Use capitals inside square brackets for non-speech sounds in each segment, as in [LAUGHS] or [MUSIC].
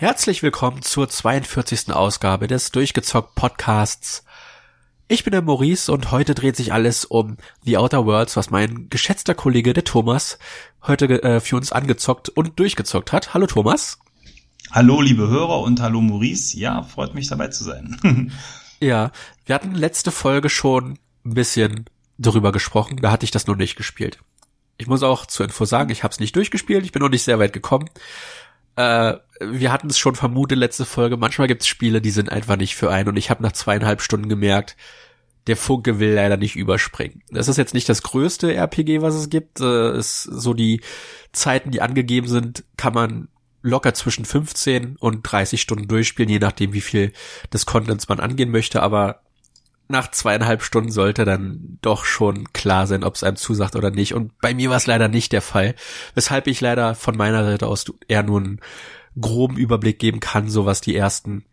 Herzlich willkommen zur 42. Ausgabe des Durchgezockt Podcasts. Ich bin der Maurice und heute dreht sich alles um The Outer Worlds, was mein geschätzter Kollege der Thomas heute äh, für uns angezockt und durchgezockt hat. Hallo Thomas. Hallo liebe Hörer und hallo Maurice. Ja, freut mich dabei zu sein. [LAUGHS] ja, wir hatten letzte Folge schon ein bisschen darüber gesprochen, da hatte ich das noch nicht gespielt. Ich muss auch zur Info sagen, ich habe es nicht durchgespielt, ich bin noch nicht sehr weit gekommen. Äh, wir hatten es schon vermutet letzte Folge, manchmal gibt es Spiele, die sind einfach nicht für einen und ich habe nach zweieinhalb Stunden gemerkt, der Funke will leider nicht überspringen. Das ist jetzt nicht das größte RPG, was es gibt. Äh, ist so die Zeiten, die angegeben sind, kann man locker zwischen 15 und 30 Stunden durchspielen, je nachdem, wie viel des Contents man angehen möchte. Aber nach zweieinhalb Stunden sollte dann doch schon klar sein, ob es einem zusagt oder nicht. Und bei mir war es leider nicht der Fall, weshalb ich leider von meiner Seite aus eher nur einen groben Überblick geben kann, so was die ersten,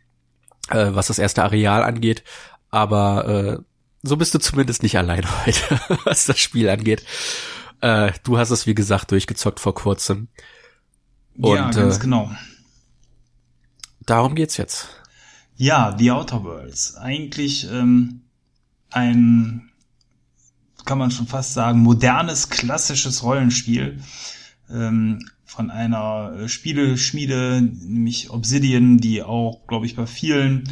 äh, was das erste Areal angeht. Aber äh, so bist du zumindest nicht allein [LAUGHS] heute, was das Spiel angeht. Äh, du hast es, wie gesagt, durchgezockt vor kurzem. Und, ja, ganz äh, genau. Darum geht's jetzt. Ja, The Outer Worlds. Eigentlich ähm, ein, kann man schon fast sagen, modernes, klassisches Rollenspiel ähm, von einer äh, Spieleschmiede, nämlich Obsidian, die auch, glaube ich, bei vielen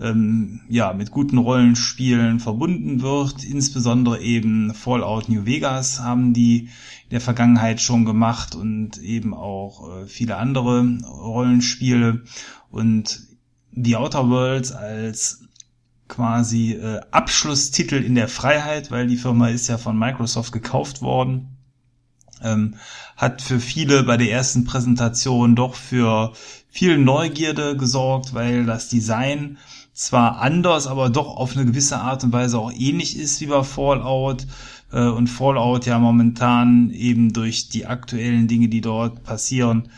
ähm, ja mit guten Rollenspielen verbunden wird. Insbesondere eben Fallout New Vegas haben die in der Vergangenheit schon gemacht und eben auch äh, viele andere Rollenspiele und The Outer Worlds als quasi äh, Abschlusstitel in der Freiheit, weil die Firma ist ja von Microsoft gekauft worden. Ähm, hat für viele bei der ersten Präsentation doch für viel Neugierde gesorgt, weil das Design zwar anders, aber doch auf eine gewisse Art und Weise auch ähnlich ist wie bei Fallout äh, und Fallout ja momentan eben durch die aktuellen Dinge, die dort passieren,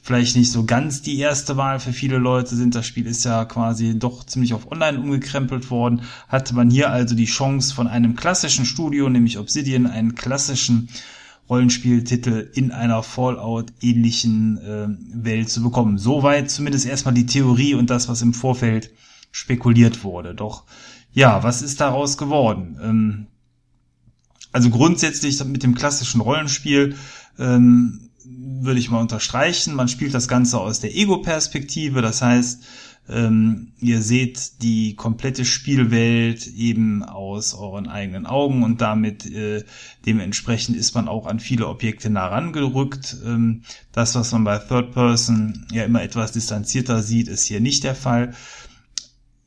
vielleicht nicht so ganz die erste Wahl für viele Leute sind. Das Spiel ist ja quasi doch ziemlich auf Online umgekrempelt worden. Hatte man hier also die Chance von einem klassischen Studio, nämlich Obsidian, einen klassischen Rollenspieltitel in einer Fallout-ähnlichen äh, Welt zu bekommen. Soweit zumindest erstmal die Theorie und das, was im Vorfeld spekuliert wurde. Doch ja, was ist daraus geworden? Ähm, also grundsätzlich mit dem klassischen Rollenspiel ähm, würde ich mal unterstreichen. Man spielt das Ganze aus der Ego-Perspektive, das heißt, ähm, ihr seht die komplette Spielwelt eben aus euren eigenen Augen und damit äh, dementsprechend ist man auch an viele Objekte nah rangerückt. Ähm, das, was man bei Third Person ja immer etwas distanzierter sieht, ist hier nicht der Fall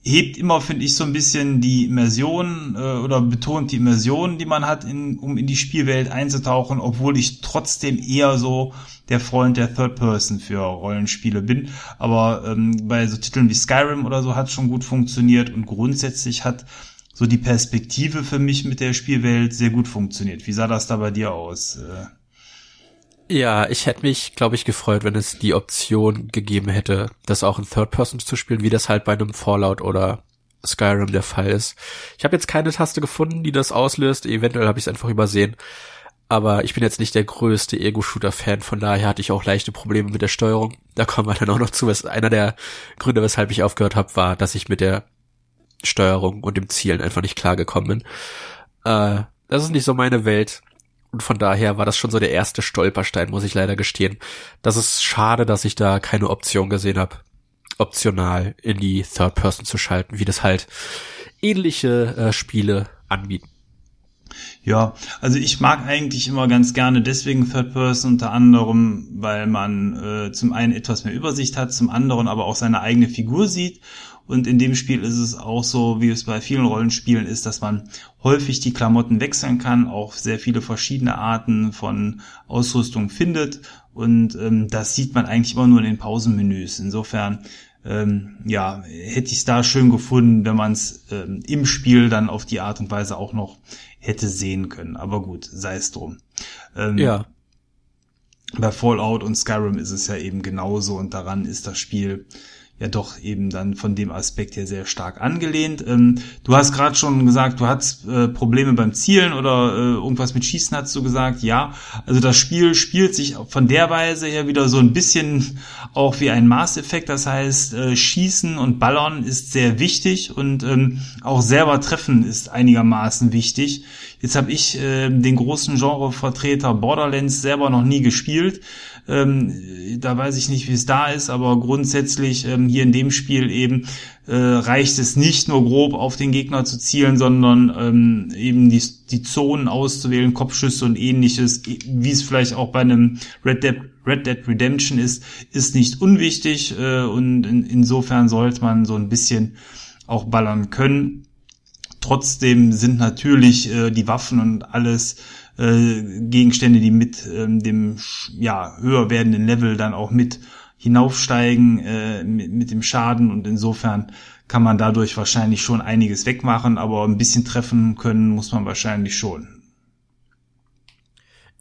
hebt immer, finde ich, so ein bisschen die Immersion äh, oder betont die Immersion, die man hat, in, um in die Spielwelt einzutauchen, obwohl ich trotzdem eher so der Freund der Third Person für Rollenspiele bin. Aber ähm, bei so Titeln wie Skyrim oder so hat schon gut funktioniert und grundsätzlich hat so die Perspektive für mich mit der Spielwelt sehr gut funktioniert. Wie sah das da bei dir aus? Äh ja, ich hätte mich, glaube ich, gefreut, wenn es die Option gegeben hätte, das auch in Third Person zu spielen, wie das halt bei einem Fallout oder Skyrim der Fall ist. Ich habe jetzt keine Taste gefunden, die das auslöst. Eventuell habe ich es einfach übersehen. Aber ich bin jetzt nicht der größte Ego-Shooter-Fan, von daher hatte ich auch leichte Probleme mit der Steuerung. Da kommen wir dann auch noch zu. Einer der Gründe, weshalb ich aufgehört habe, war, dass ich mit der Steuerung und dem Zielen einfach nicht klargekommen bin. Äh, das ist nicht so meine Welt. Und von daher war das schon so der erste Stolperstein, muss ich leider gestehen. Das ist schade, dass ich da keine Option gesehen habe, optional in die Third Person zu schalten, wie das halt ähnliche äh, Spiele anbieten. Ja, also ich mag eigentlich immer ganz gerne deswegen Third Person unter anderem, weil man äh, zum einen etwas mehr Übersicht hat, zum anderen aber auch seine eigene Figur sieht und in dem Spiel ist es auch so, wie es bei vielen Rollenspielen ist, dass man häufig die Klamotten wechseln kann, auch sehr viele verschiedene Arten von Ausrüstung findet. Und ähm, das sieht man eigentlich immer nur in den Pausenmenüs. Insofern ähm, ja, hätte ich es da schön gefunden, wenn man es ähm, im Spiel dann auf die Art und Weise auch noch hätte sehen können. Aber gut, sei es drum. Ähm, ja. Bei Fallout und Skyrim ist es ja eben genauso und daran ist das Spiel ja doch eben dann von dem Aspekt her sehr stark angelehnt. Ähm, du hast gerade schon gesagt, du hast äh, Probleme beim Zielen oder äh, irgendwas mit Schießen hast du gesagt. Ja, also das Spiel spielt sich von der Weise her wieder so ein bisschen auch wie ein Maßeffekt. Das heißt, äh, Schießen und Ballern ist sehr wichtig und ähm, auch selber treffen ist einigermaßen wichtig. Jetzt habe ich äh, den großen Genrevertreter Borderlands selber noch nie gespielt. Ähm, da weiß ich nicht, wie es da ist, aber grundsätzlich ähm, hier in dem Spiel eben äh, reicht es nicht nur grob auf den Gegner zu zielen, sondern ähm, eben die, die Zonen auszuwählen, Kopfschüsse und ähnliches, wie es vielleicht auch bei einem Red Dead, Red Dead Redemption ist, ist nicht unwichtig äh, und in, insofern sollte man so ein bisschen auch ballern können. Trotzdem sind natürlich äh, die Waffen und alles äh, Gegenstände, die mit ähm, dem ja höher werdenden Level dann auch mit hinaufsteigen äh, mit, mit dem Schaden und insofern kann man dadurch wahrscheinlich schon einiges wegmachen, aber ein bisschen treffen können muss man wahrscheinlich schon.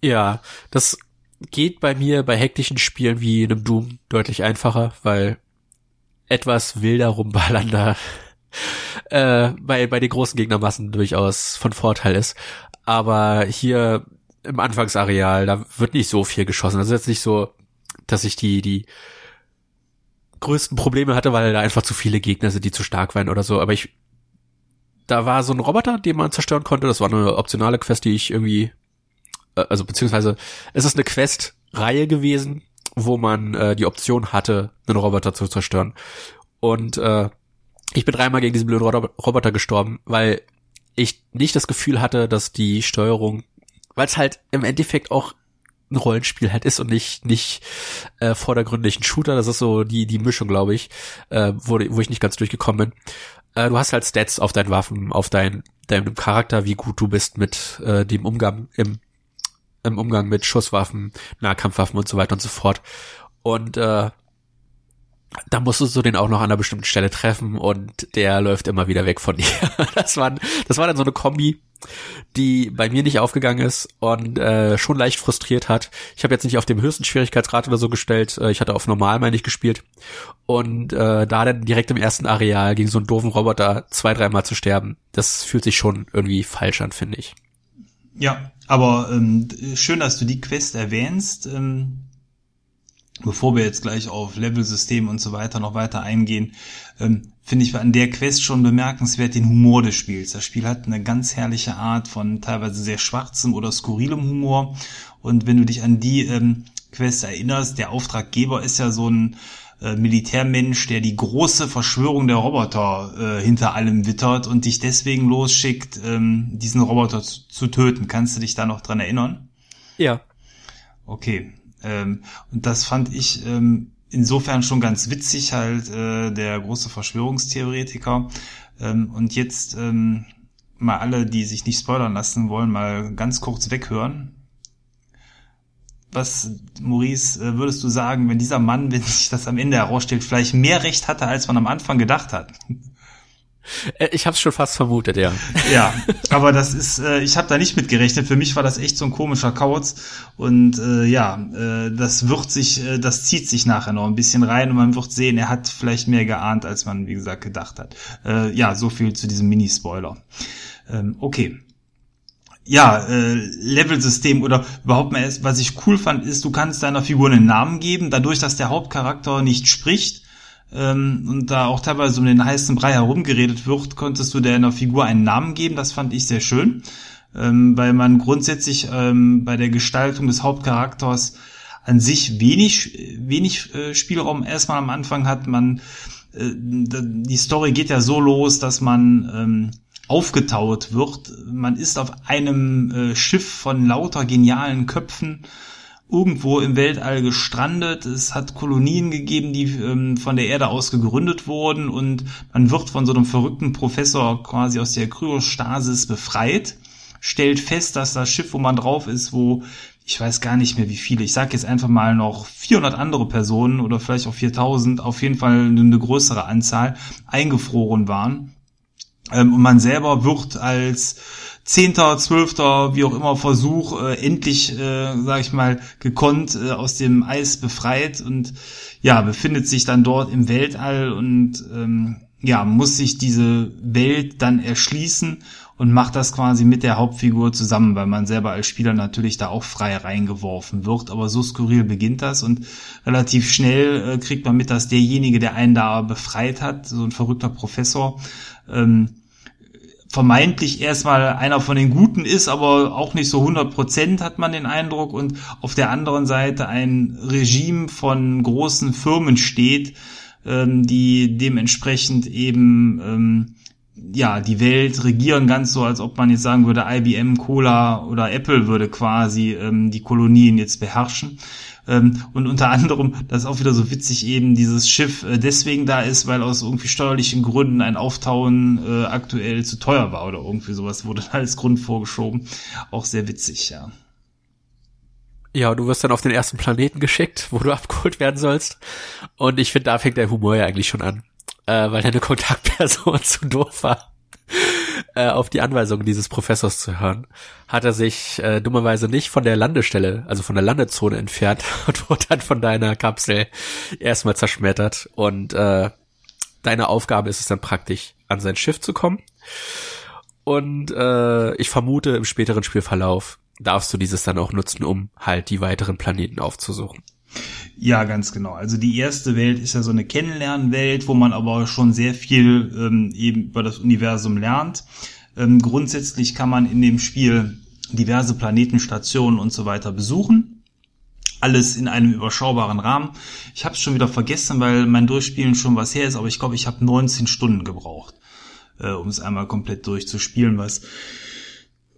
Ja, das geht bei mir bei hektischen Spielen wie einem Doom deutlich einfacher, weil etwas wilder rumballern da äh, bei, bei den großen Gegnermassen durchaus von Vorteil ist. Aber hier im Anfangsareal, da wird nicht so viel geschossen. Ist jetzt nicht so, dass ich die, die größten Probleme hatte, weil da einfach zu viele Gegner sind, die zu stark waren oder so. Aber ich, da war so ein Roboter, den man zerstören konnte. Das war eine optionale Quest, die ich irgendwie, äh, also beziehungsweise es ist eine Quest-Reihe gewesen, wo man äh, die Option hatte, einen Roboter zu zerstören. Und äh, ich bin dreimal gegen diesen blöden Roboter gestorben, weil ich nicht das Gefühl hatte, dass die Steuerung, weil es halt im Endeffekt auch ein Rollenspiel halt ist und nicht nicht äh, vordergründig ein Shooter. Das ist so die die Mischung, glaube ich, äh, wo, wo ich nicht ganz durchgekommen bin. Äh, du hast halt Stats auf deinen Waffen, auf dein, deinem Charakter, wie gut du bist mit äh, dem Umgang im im Umgang mit Schusswaffen, Nahkampfwaffen und so weiter und so fort. Und äh, da musstest du den auch noch an einer bestimmten Stelle treffen und der läuft immer wieder weg von [LAUGHS] dir. Das war, das war dann so eine Kombi, die bei mir nicht aufgegangen ist und äh, schon leicht frustriert hat. Ich habe jetzt nicht auf dem höchsten Schwierigkeitsgrad oder so gestellt, äh, ich hatte auf normal meine ich gespielt und äh, da dann direkt im ersten Areal gegen so einen doofen Roboter zwei, dreimal zu sterben, das fühlt sich schon irgendwie falsch an, finde ich. Ja, aber ähm, schön, dass du die Quest erwähnst. Ähm bevor wir jetzt gleich auf Level-System und so weiter noch weiter eingehen, ähm, finde ich an der Quest schon bemerkenswert den Humor des Spiels. Das Spiel hat eine ganz herrliche Art von teilweise sehr schwarzem oder skurrilem Humor. Und wenn du dich an die ähm, Quest erinnerst, der Auftraggeber ist ja so ein äh, Militärmensch, der die große Verschwörung der Roboter äh, hinter allem wittert und dich deswegen losschickt, ähm, diesen Roboter zu, zu töten. Kannst du dich da noch dran erinnern? Ja. Okay, ähm, und das fand ich ähm, insofern schon ganz witzig, halt äh, der große Verschwörungstheoretiker. Ähm, und jetzt ähm, mal alle, die sich nicht spoilern lassen wollen, mal ganz kurz weghören. Was, Maurice, äh, würdest du sagen, wenn dieser Mann, [LAUGHS] wenn sich das am Ende herausstellt, vielleicht mehr Recht hatte, als man am Anfang gedacht hat? Äh, ich habe es schon fast vermutet, ja. Ja, aber das ist, äh, ich habe da nicht mit gerechnet. Für mich war das echt so ein komischer Kauz und äh, ja, äh, das wird sich, äh, das zieht sich nachher noch ein bisschen rein und man wird sehen, er hat vielleicht mehr geahnt, als man wie gesagt gedacht hat. Äh, ja, so viel zu diesem Mini-Spoiler. Ähm, okay. Ja, äh, Level-System oder überhaupt mal was ich cool fand, ist, du kannst deiner Figur einen Namen geben, dadurch, dass der Hauptcharakter nicht spricht ähm, und da auch teilweise um den heißen Brei herumgeredet wird, konntest du deiner Figur einen Namen geben. Das fand ich sehr schön, ähm, weil man grundsätzlich ähm, bei der Gestaltung des Hauptcharakters an sich wenig, wenig äh, Spielraum erstmal am Anfang hat. Man, äh, die Story geht ja so los, dass man ähm, aufgetaut wird. Man ist auf einem äh, Schiff von lauter genialen Köpfen irgendwo im Weltall gestrandet. Es hat Kolonien gegeben, die ähm, von der Erde aus gegründet wurden und man wird von so einem verrückten Professor quasi aus der Kryostasis befreit, stellt fest, dass das Schiff, wo man drauf ist, wo ich weiß gar nicht mehr wie viele, ich sage jetzt einfach mal noch 400 andere Personen oder vielleicht auch 4000, auf jeden Fall eine größere Anzahl eingefroren waren Ähm, und man selber wird als zehnter, zwölfter, wie auch immer Versuch äh, endlich, äh, sag ich mal, gekonnt äh, aus dem Eis befreit und ja, befindet sich dann dort im Weltall und ähm, ja, muss sich diese Welt dann erschließen und macht das quasi mit der Hauptfigur zusammen, weil man selber als Spieler natürlich da auch frei reingeworfen wird. Aber so skurril beginnt das und relativ schnell äh, kriegt man mit, dass derjenige, der einen da befreit hat, so ein verrückter Professor, ähm, vermeintlich erstmal einer von den Guten ist, aber auch nicht so 100 Prozent hat man den Eindruck und auf der anderen Seite ein Regime von großen Firmen steht, ähm, die dementsprechend eben ähm, ja die Welt regieren, ganz so, als ob man jetzt sagen würde, IBM, Cola oder Apple würde quasi ähm, die Kolonien jetzt beherrschen. Ähm, und unter anderem, das ist auch wieder so witzig, eben dieses Schiff äh, deswegen da ist, weil aus irgendwie steuerlichen Gründen ein Auftauen äh, aktuell zu teuer war oder irgendwie sowas wurde als Grund vorgeschoben. Auch sehr witzig, ja. Ja, du wirst dann auf den ersten Planeten geschickt, wo du [LAUGHS] abgeholt werden sollst. Und ich finde, da fängt der Humor ja eigentlich schon an. Äh, weil deine Kontaktperson [LAUGHS] zu doof war, äh, auf die Anweisungen dieses Professors zu hören, hat er sich äh, dummerweise nicht von der Landestelle, also von der Landezone entfernt [LAUGHS] und wurde dann von deiner Kapsel erstmal zerschmettert. Und äh, deine Aufgabe ist es dann praktisch, an sein Schiff zu kommen. Und äh, ich vermute, im späteren Spielverlauf darfst du dieses dann auch nutzen, um halt die weiteren Planeten aufzusuchen. Ja, ganz genau. Also die erste Welt ist ja so eine Kennenlernwelt, wo man aber schon sehr viel ähm, eben über das Universum lernt. Ähm, grundsätzlich kann man in dem Spiel diverse Planetenstationen und so weiter besuchen. Alles in einem überschaubaren Rahmen. Ich habe es schon wieder vergessen, weil mein Durchspielen schon was her ist, aber ich glaube, ich habe 19 Stunden gebraucht, äh, um es einmal komplett durchzuspielen, was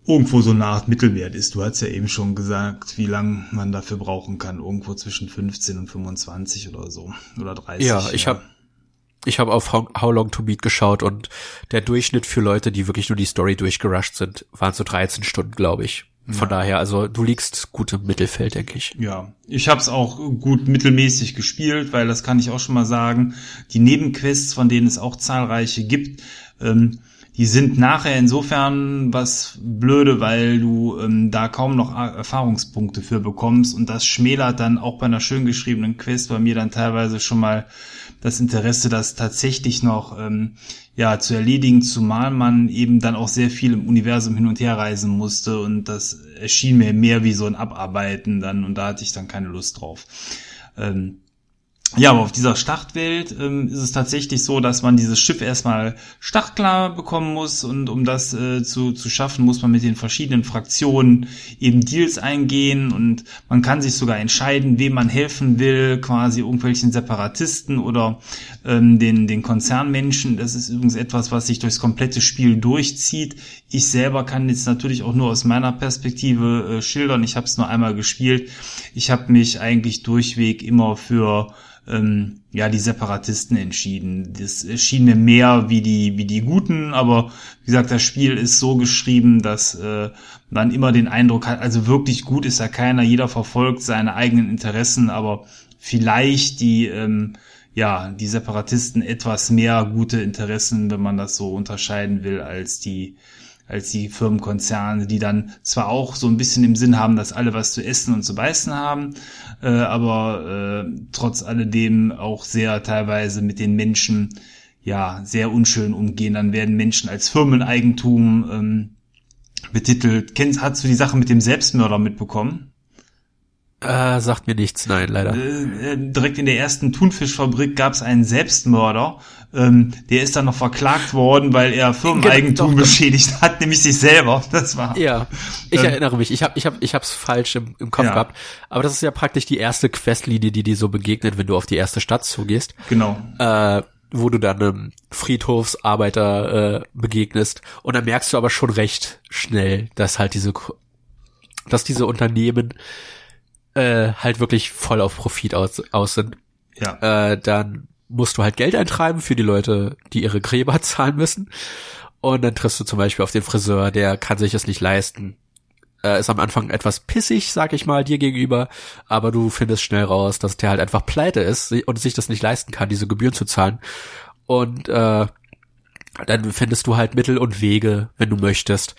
irgendwo so eine Art Mittelwert ist. Du hast ja eben schon gesagt, wie lang man dafür brauchen kann. Irgendwo zwischen 15 und 25 oder so. Oder 30. Ja, ich ja. habe ich hab auf How Long to Beat geschaut und der Durchschnitt für Leute, die wirklich nur die Story durchgerusht sind, waren so 13 Stunden, glaube ich. Von ja. daher, also du liegst gut im Mittelfeld, denke ich. Ja, ich habe es auch gut mittelmäßig gespielt, weil das kann ich auch schon mal sagen. Die Nebenquests, von denen es auch zahlreiche gibt, ähm, die sind nachher insofern was blöde, weil du ähm, da kaum noch Erfahrungspunkte für bekommst. Und das schmälert dann auch bei einer schön geschriebenen Quest bei mir dann teilweise schon mal das Interesse, das tatsächlich noch ähm, ja zu erledigen, zumal man eben dann auch sehr viel im Universum hin und her reisen musste. Und das erschien mir mehr wie so ein Abarbeiten dann. Und da hatte ich dann keine Lust drauf. Ähm, ja, aber auf dieser Startwelt ähm, ist es tatsächlich so, dass man dieses Schiff erstmal startklar bekommen muss und um das äh, zu, zu schaffen, muss man mit den verschiedenen Fraktionen eben Deals eingehen und man kann sich sogar entscheiden, wem man helfen will, quasi irgendwelchen Separatisten oder ähm, den, den Konzernmenschen. Das ist übrigens etwas, was sich durchs komplette Spiel durchzieht. Ich selber kann jetzt natürlich auch nur aus meiner Perspektive äh, schildern. Ich habe es nur einmal gespielt. Ich habe mich eigentlich durchweg immer für ähm, ja die Separatisten entschieden. Das schien mir mehr wie die wie die Guten, aber wie gesagt, das Spiel ist so geschrieben, dass äh, man immer den Eindruck hat, also wirklich gut ist ja keiner, jeder verfolgt seine eigenen Interessen, aber vielleicht die ähm, ja die Separatisten etwas mehr gute Interessen, wenn man das so unterscheiden will, als die als die Firmenkonzerne, die dann zwar auch so ein bisschen im Sinn haben, dass alle was zu essen und zu beißen haben, äh, aber äh, trotz alledem auch sehr teilweise mit den Menschen ja sehr unschön umgehen. Dann werden Menschen als Firmeneigentum ähm, betitelt. Kennst, hast du die Sache mit dem Selbstmörder mitbekommen? Äh, sagt mir nichts, nein, leider. Äh, äh, direkt in der ersten Thunfischfabrik gab es einen Selbstmörder. Ähm, der ist dann noch verklagt worden, weil er Firmeneigentum genau, beschädigt hat, nämlich sich selber. Das war. Ja, ich ähm, erinnere mich. Ich habe, ich habe, ich habe es falsch im, im Kopf ja. gehabt. Aber das ist ja praktisch die erste Questlinie, die dir so begegnet, wenn du auf die erste Stadt zugehst. Genau. Äh, wo du dann einem Friedhofsarbeiter äh, begegnest und dann merkst du aber schon recht schnell, dass halt diese, dass diese Unternehmen äh, halt wirklich voll auf Profit aus, aus sind. Ja. Äh, dann musst du halt Geld eintreiben für die Leute, die ihre Gräber [LAUGHS] zahlen müssen. Und dann triffst du zum Beispiel auf den Friseur, der kann sich das nicht leisten. Äh, ist am Anfang etwas pissig, sag ich mal, dir gegenüber, aber du findest schnell raus, dass der halt einfach pleite ist und sich das nicht leisten kann, diese Gebühren zu zahlen. Und äh, dann findest du halt Mittel und Wege, wenn du möchtest,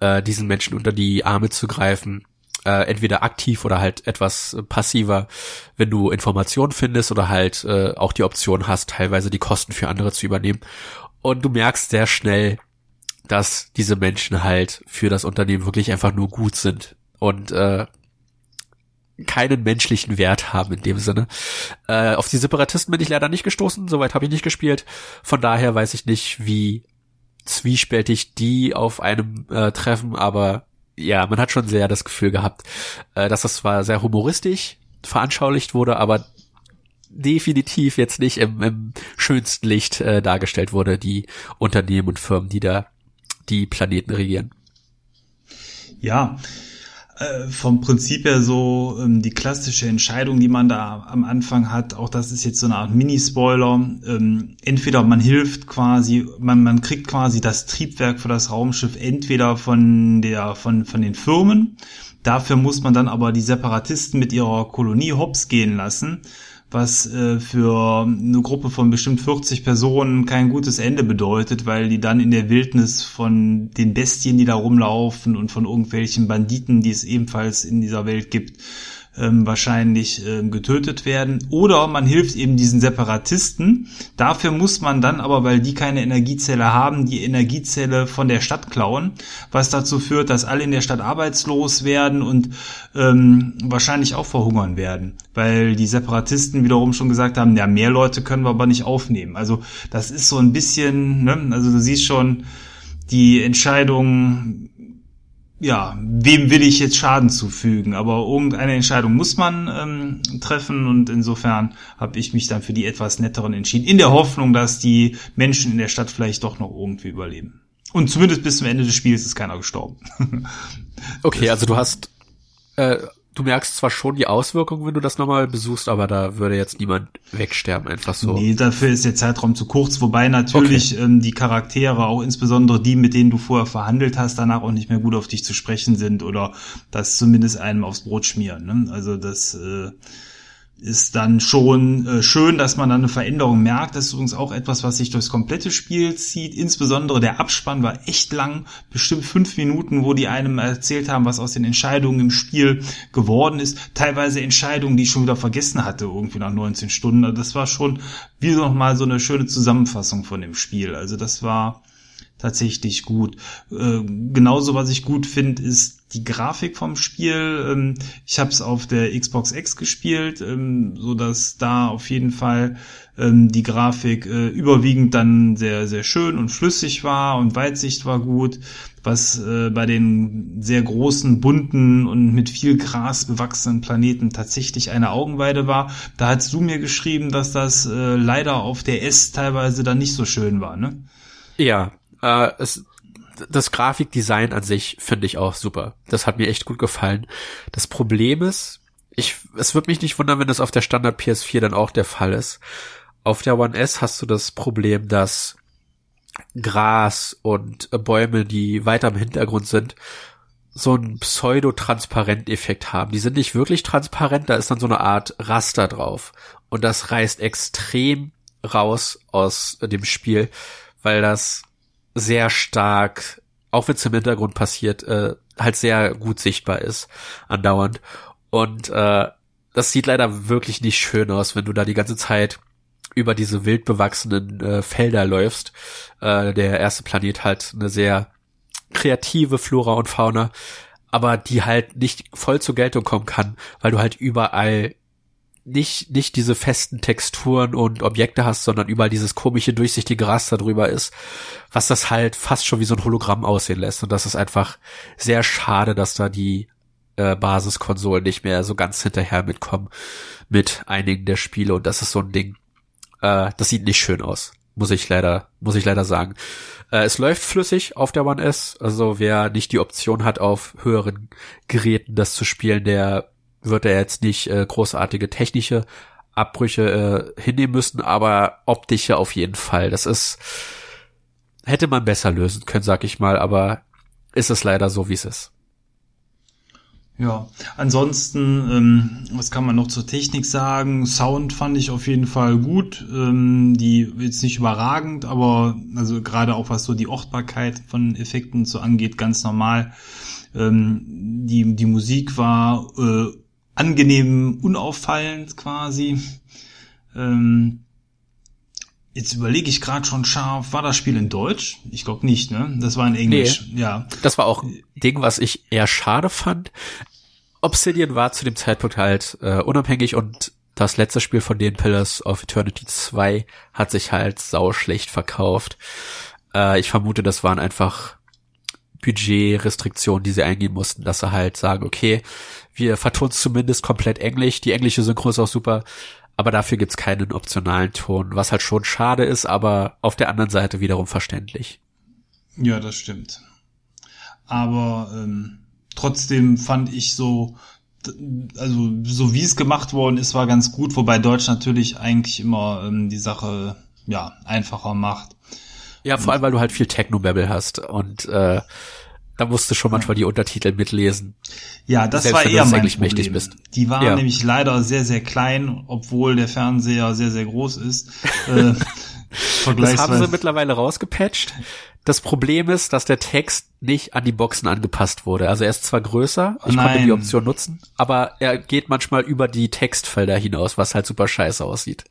äh, diesen Menschen unter die Arme zu greifen. Äh, entweder aktiv oder halt etwas passiver, wenn du Informationen findest oder halt äh, auch die Option hast, teilweise die Kosten für andere zu übernehmen. Und du merkst sehr schnell, dass diese Menschen halt für das Unternehmen wirklich einfach nur gut sind und äh, keinen menschlichen Wert haben in dem Sinne. Äh, auf die Separatisten bin ich leider nicht gestoßen, soweit habe ich nicht gespielt. Von daher weiß ich nicht, wie zwiespältig die auf einem äh, treffen, aber ja, man hat schon sehr das Gefühl gehabt, äh, dass das zwar sehr humoristisch veranschaulicht wurde, aber definitiv jetzt nicht im, im schönsten Licht äh, dargestellt wurde, die Unternehmen und Firmen, die da die Planeten regieren. Ja, äh, vom Prinzip her so ähm, die klassische Entscheidung, die man da am Anfang hat, auch das ist jetzt so eine Art Mini-Spoiler. Ähm, entweder man hilft quasi, man, man kriegt quasi das Triebwerk für das Raumschiff entweder von der, von, von den Firmen. Dafür muss man dann aber die Separatisten mit ihrer Kolonie hops gehen lassen was äh, für eine Gruppe von bestimmt 40 Personen kein gutes Ende bedeutet, weil die dann in der Wildnis von den Bestien, die da rumlaufen und von irgendwelchen Banditen, die es ebenfalls in dieser Welt gibt, ähm, wahrscheinlich ähm, getötet werden. Oder man hilft eben diesen Separatisten. Dafür muss man dann aber, weil die keine Energiezelle haben, die Energiezelle von der Stadt klauen, was dazu führt, dass alle in der Stadt arbeitslos werden und ähm, wahrscheinlich auch verhungern werden, weil die Separatisten wiederum schon gesagt haben, ja, mehr Leute können wir aber nicht aufnehmen. Also das ist so ein bisschen, ne? also du siehst schon, die Entscheidung ja, wem will ich jetzt Schaden zufügen? Aber irgendeine Entscheidung muss man ähm, treffen und insofern habe ich mich dann für die etwas netteren entschieden, in der Hoffnung, dass die Menschen in der Stadt vielleicht doch noch irgendwie überleben. Und zumindest bis zum Ende des Spiels ist keiner gestorben. [LAUGHS] okay, also du hast äh, du merkst zwar schon die Auswirkungen, wenn du das nochmal besuchst, aber da würde jetzt niemand wegsterben, einfach so. Nee, dafür ist der Zeitraum zu kurz, wobei natürlich okay. ähm, die Charaktere, auch insbesondere die, mit denen du vorher verhandelt hast, danach auch nicht mehr gut auf dich zu sprechen sind oder das zumindest einem aufs Brot schmieren. Ne? Also das äh, ist dann schon äh, schön, dass man dann eine Veränderung merkt. Das ist übrigens auch etwas, was sich durchs komplette Spiel zieht. Insbesondere der Abspann war echt lang, bestimmt fünf Minuten, wo die einem erzählt haben, was aus den Entscheidungen im Spiel geworden ist. Teilweise Entscheidungen, die ich schon wieder vergessen hatte, irgendwie nach 19 Stunden. Also das war schon wie nochmal so eine schöne Zusammenfassung von dem Spiel. Also das war tatsächlich gut. Äh, genauso, was ich gut finde, ist die Grafik vom Spiel. Ähm, ich habe es auf der Xbox X gespielt, ähm, so dass da auf jeden Fall ähm, die Grafik äh, überwiegend dann sehr sehr schön und flüssig war und Weitsicht war gut. Was äh, bei den sehr großen, bunten und mit viel Gras bewachsenen Planeten tatsächlich eine Augenweide war. Da hast du mir geschrieben, dass das äh, leider auf der S teilweise dann nicht so schön war, ne? Ja, äh, es, das Grafikdesign an sich finde ich auch super. Das hat mir echt gut gefallen. Das Problem ist, ich, es wird mich nicht wundern, wenn das auf der Standard PS4 dann auch der Fall ist. Auf der One S hast du das Problem, dass Gras und Bäume, die weiter im Hintergrund sind, so einen Pseudotransparent-Effekt haben. Die sind nicht wirklich transparent, da ist dann so eine Art Raster drauf. Und das reißt extrem raus aus dem Spiel, weil das sehr stark, auch wenn es im Hintergrund passiert, äh, halt sehr gut sichtbar ist, andauernd. Und äh, das sieht leider wirklich nicht schön aus, wenn du da die ganze Zeit über diese wild bewachsenen äh, Felder läufst. Äh, der erste Planet halt eine sehr kreative Flora und Fauna, aber die halt nicht voll zur Geltung kommen kann, weil du halt überall nicht, nicht diese festen Texturen und Objekte hast, sondern überall dieses komische, durchsichtige Raster drüber ist, was das halt fast schon wie so ein Hologramm aussehen lässt. Und das ist einfach sehr schade, dass da die äh, Basiskonsolen nicht mehr so ganz hinterher mitkommen mit einigen der Spiele. Und das ist so ein Ding, äh, das sieht nicht schön aus. Muss ich leider, muss ich leider sagen. Äh, es läuft flüssig auf der One S. Also wer nicht die Option hat, auf höheren Geräten das zu spielen, der wird er jetzt nicht äh, großartige technische Abbrüche äh, hinnehmen müssen, aber optische auf jeden Fall. Das ist hätte man besser lösen können, sag ich mal, aber ist es leider so, wie es ist. Ja, ansonsten, ähm, was kann man noch zur Technik sagen? Sound fand ich auf jeden Fall gut. Ähm, die jetzt nicht überragend, aber also gerade auch was so die Ortbarkeit von Effekten so angeht, ganz normal. Ähm, die, die Musik war äh, angenehm unauffallend quasi. Ähm, Jetzt überlege ich gerade schon scharf, war das Spiel in Deutsch? Ich glaube nicht, ne? Das war in Englisch, nee, ja. Das war auch ein Ding, was ich eher schade fand. Obsidian war zu dem Zeitpunkt halt äh, unabhängig und das letzte Spiel von den Pillars of Eternity 2 hat sich halt sau schlecht verkauft. Äh, ich vermute, das waren einfach Budgetrestriktionen, die sie eingehen mussten, dass sie halt sagen, okay, wir vertonen zumindest komplett Englisch, die englische Synchro ist auch super, aber dafür gibt's keinen optionalen Ton, was halt schon schade ist, aber auf der anderen Seite wiederum verständlich. Ja, das stimmt. Aber ähm, trotzdem fand ich so, also so wie es gemacht worden ist, war ganz gut, wobei Deutsch natürlich eigentlich immer ähm, die Sache ja einfacher macht. Ja, vor allem, weil du halt viel Techno-Babble hast und äh, da musst du schon manchmal die Untertitel mitlesen. Ja, das war eher mein Problem. Bist. Die waren ja. nämlich leider sehr, sehr klein, obwohl der Fernseher sehr, sehr groß ist. Äh, [LAUGHS] das haben sie mittlerweile rausgepatcht. Das Problem ist, dass der Text nicht an die Boxen angepasst wurde. Also er ist zwar größer, ich Nein. konnte die Option nutzen, aber er geht manchmal über die Textfelder hinaus, was halt super scheiße aussieht.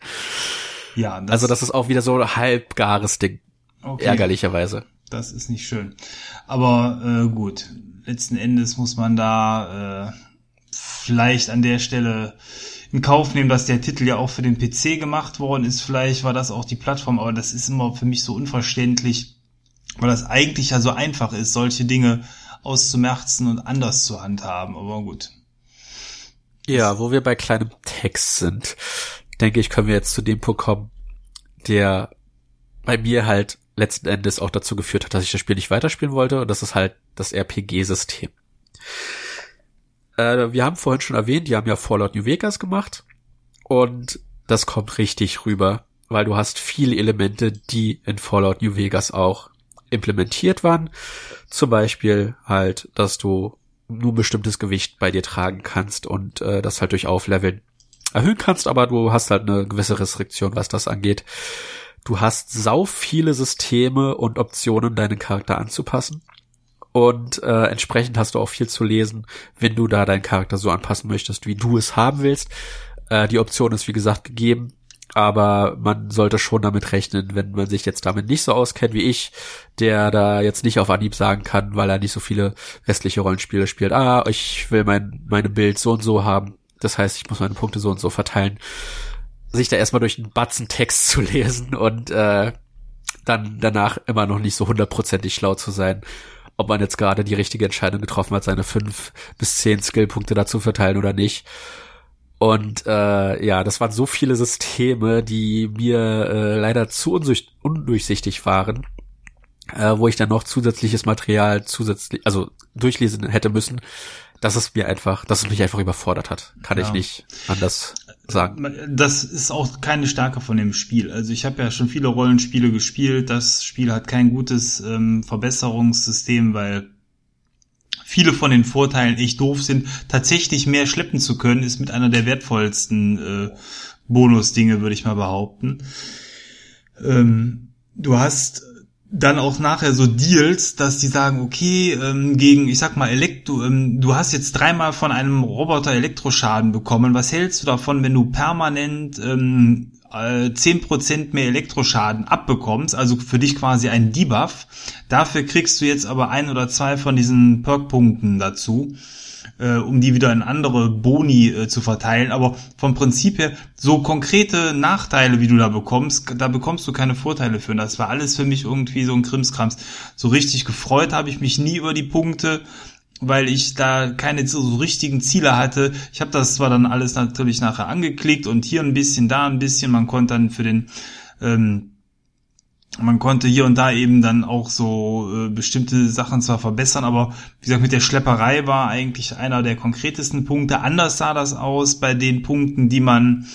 Ja, das also das ist auch wieder so ein halbgares Ding. Okay. Ärgerlicherweise. Das ist nicht schön. Aber äh, gut, letzten Endes muss man da äh, vielleicht an der Stelle in Kauf nehmen, dass der Titel ja auch für den PC gemacht worden ist. Vielleicht war das auch die Plattform, aber das ist immer für mich so unverständlich, weil das eigentlich ja so einfach ist, solche Dinge auszumerzen und anders zu handhaben. Aber gut. Ja, wo wir bei kleinem Text sind, denke ich, können wir jetzt zu dem Punkt kommen, der bei mir halt letzten Endes auch dazu geführt hat, dass ich das Spiel nicht weiterspielen wollte. Und das ist halt das RPG-System. Äh, wir haben vorhin schon erwähnt, die haben ja Fallout New Vegas gemacht. Und das kommt richtig rüber, weil du hast viele Elemente, die in Fallout New Vegas auch implementiert waren. Zum Beispiel halt, dass du nur ein bestimmtes Gewicht bei dir tragen kannst und äh, das halt durch Aufleveln erhöhen kannst, aber du hast halt eine gewisse Restriktion, was das angeht. Du hast sau viele Systeme und Optionen, deinen Charakter anzupassen. Und äh, entsprechend hast du auch viel zu lesen, wenn du da deinen Charakter so anpassen möchtest, wie du es haben willst. Äh, die Option ist, wie gesagt, gegeben. Aber man sollte schon damit rechnen, wenn man sich jetzt damit nicht so auskennt wie ich, der da jetzt nicht auf Anhieb sagen kann, weil er nicht so viele westliche Rollenspiele spielt, ah, ich will mein, meine Bild so und so haben. Das heißt, ich muss meine Punkte so und so verteilen sich da erstmal durch einen Batzen Text zu lesen und äh, dann danach immer noch nicht so hundertprozentig schlau zu sein, ob man jetzt gerade die richtige Entscheidung getroffen hat, seine fünf bis zehn Skillpunkte dazu verteilen oder nicht. Und äh, ja, das waren so viele Systeme, die mir äh, leider zu undurchsichtig waren, äh, wo ich dann noch zusätzliches Material zusätzlich, also durchlesen hätte müssen, dass es mir einfach, dass es mich einfach überfordert hat. Kann ja. ich nicht anders sagen. Das ist auch keine Stärke von dem Spiel. Also ich habe ja schon viele Rollenspiele gespielt. Das Spiel hat kein gutes ähm, Verbesserungssystem, weil viele von den Vorteilen echt doof sind. Tatsächlich mehr schleppen zu können, ist mit einer der wertvollsten äh, Bonusdinge, würde ich mal behaupten. Ähm, du hast dann auch nachher so Deals, dass die sagen, okay, ähm, gegen, ich sag mal, Elektro, ähm, du hast jetzt dreimal von einem Roboter Elektroschaden bekommen. Was hältst du davon, wenn du permanent ähm, äh, 10% mehr Elektroschaden abbekommst, also für dich quasi ein Debuff. Dafür kriegst du jetzt aber ein oder zwei von diesen Perk-Punkten dazu äh, um die wieder in andere Boni äh, zu verteilen. Aber vom Prinzip her, so konkrete Nachteile, wie du da bekommst, da bekommst du keine Vorteile für. Und das war alles für mich irgendwie so ein Krimskrams. So richtig gefreut habe ich mich nie über die Punkte weil ich da keine so, richtigen Ziele hatte. Ich habe das zwar dann alles natürlich nachher angeklickt und hier ein bisschen, da ein bisschen. Man konnte dann für den ähm, man konnte hier und da eben dann auch so äh, bestimmte Sachen zwar verbessern, aber wie gesagt, mit der Schlepperei war eigentlich einer der konkretesten Punkte. Anders sah das aus bei den Punkten, die man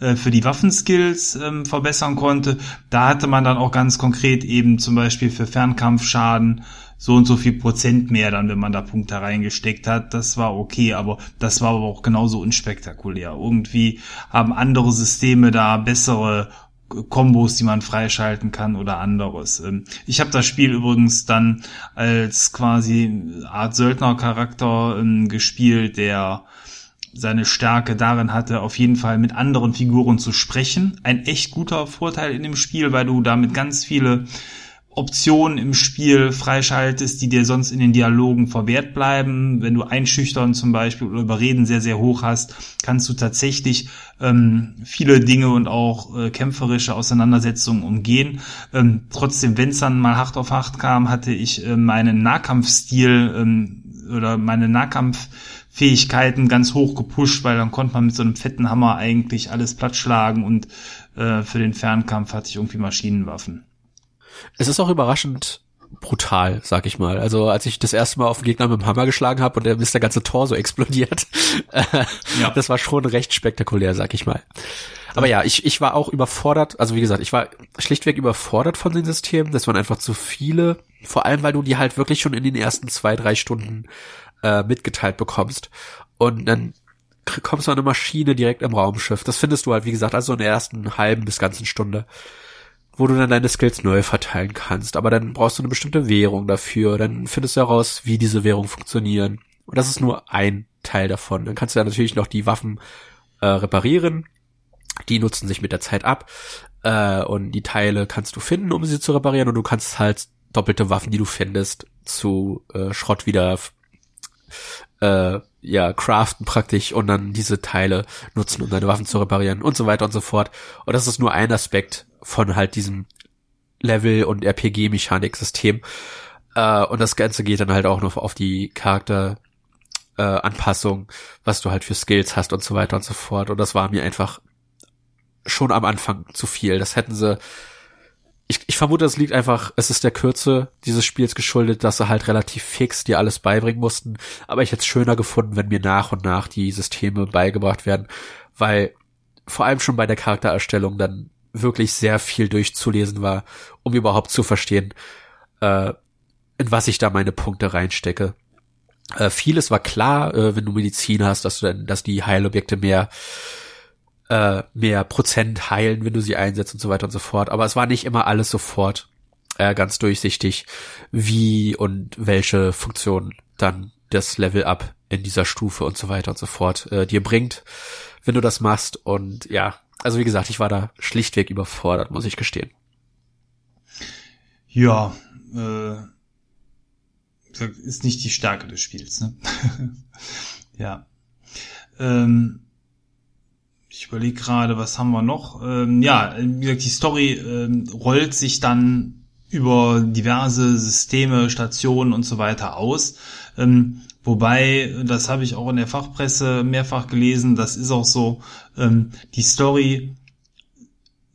äh, für die Waffenskills ähm, verbessern konnte. Da hatte man dann auch ganz konkret eben zum Beispiel für Fernkampfschaden so und so viel Prozent mehr dann, wenn man da Punkte reingesteckt hat. Das war okay, aber das war aber auch genauso unspektakulär. Irgendwie haben andere Systeme da bessere Kombos, die man freischalten kann oder anderes. Ähm, ich habe das Spiel übrigens dann als quasi Art Söldnercharakter ähm, gespielt, der seine Stärke darin hatte, auf jeden Fall mit anderen Figuren zu sprechen. Ein echt guter Vorteil in dem Spiel, weil du damit ganz viele Optionen im Spiel freischaltest, die dir sonst in den Dialogen verwehrt bleiben. Wenn du Einschüchtern zum Beispiel oder Überreden sehr, sehr hoch hast, kannst du tatsächlich ähm, viele Dinge und auch äh, kämpferische Auseinandersetzungen umgehen. Ähm, trotzdem, wenn es dann mal hart auf hart kam, hatte ich äh, meinen Nahkampfstil ähm, oder meine Nahkampffähigkeiten ganz hoch gepusht, weil dann konnte man mit so einem fetten Hammer eigentlich alles plattschlagen und äh, für den Fernkampf hatte ich irgendwie Maschinenwaffen. Es ist auch überraschend brutal, sag ich mal. Also als ich das erste Mal auf den Gegner mit dem Hammer geschlagen habe und dann ist der ganze Tor so explodiert, [LAUGHS] ja. das war schon recht spektakulär, sag ich mal. Aber ja, ich, ich war auch überfordert, also wie gesagt, ich war schlichtweg überfordert von den Systemen. Das waren einfach zu viele, vor allem weil du die halt wirklich schon in den ersten zwei, drei Stunden äh, mitgeteilt bekommst. Und dann kommst du an eine Maschine direkt im Raumschiff. Das findest du halt, wie gesagt, also in der ersten halben bis ganzen Stunde wo du dann deine Skills neu verteilen kannst. Aber dann brauchst du eine bestimmte Währung dafür. Dann findest du heraus, wie diese Währungen funktionieren. Und das ist nur ein Teil davon. Dann kannst du ja natürlich noch die Waffen äh, reparieren. Die nutzen sich mit der Zeit ab. Äh, und die Teile kannst du finden, um sie zu reparieren. Und du kannst halt doppelte Waffen, die du findest, zu äh, Schrott wieder äh, ja, craften praktisch und dann diese Teile nutzen, um deine Waffen zu reparieren und so weiter und so fort. Und das ist nur ein Aspekt von halt diesem Level- und RPG-Mechanik-System. Äh, und das Ganze geht dann halt auch noch auf die Charakter äh, Anpassung, was du halt für Skills hast und so weiter und so fort. Und das war mir einfach schon am Anfang zu viel. Das hätten sie. Ich, ich vermute, es liegt einfach, es ist der Kürze dieses Spiels geschuldet, dass sie halt relativ fix dir alles beibringen mussten. Aber ich hätte es schöner gefunden, wenn mir nach und nach die Systeme beigebracht werden, weil vor allem schon bei der Charaktererstellung dann wirklich sehr viel durchzulesen war, um überhaupt zu verstehen, äh, in was ich da meine Punkte reinstecke. Äh, vieles war klar, äh, wenn du Medizin hast, dass du dann, dass die Heilobjekte mehr äh, mehr Prozent heilen, wenn du sie einsetzt und so weiter und so fort. Aber es war nicht immer alles sofort äh, ganz durchsichtig, wie und welche Funktion dann das Level Up in dieser Stufe und so weiter und so fort äh, dir bringt, wenn du das machst. Und ja, also wie gesagt, ich war da schlichtweg überfordert, muss ich gestehen. Ja, äh, ist nicht die Stärke des Spiels, ne? [LAUGHS] ja. Ähm, ich überlege gerade, was haben wir noch? Ähm, ja, wie gesagt, die Story ähm, rollt sich dann über diverse Systeme, Stationen und so weiter aus. Ähm, Wobei, das habe ich auch in der Fachpresse mehrfach gelesen, das ist auch so, ähm, die Story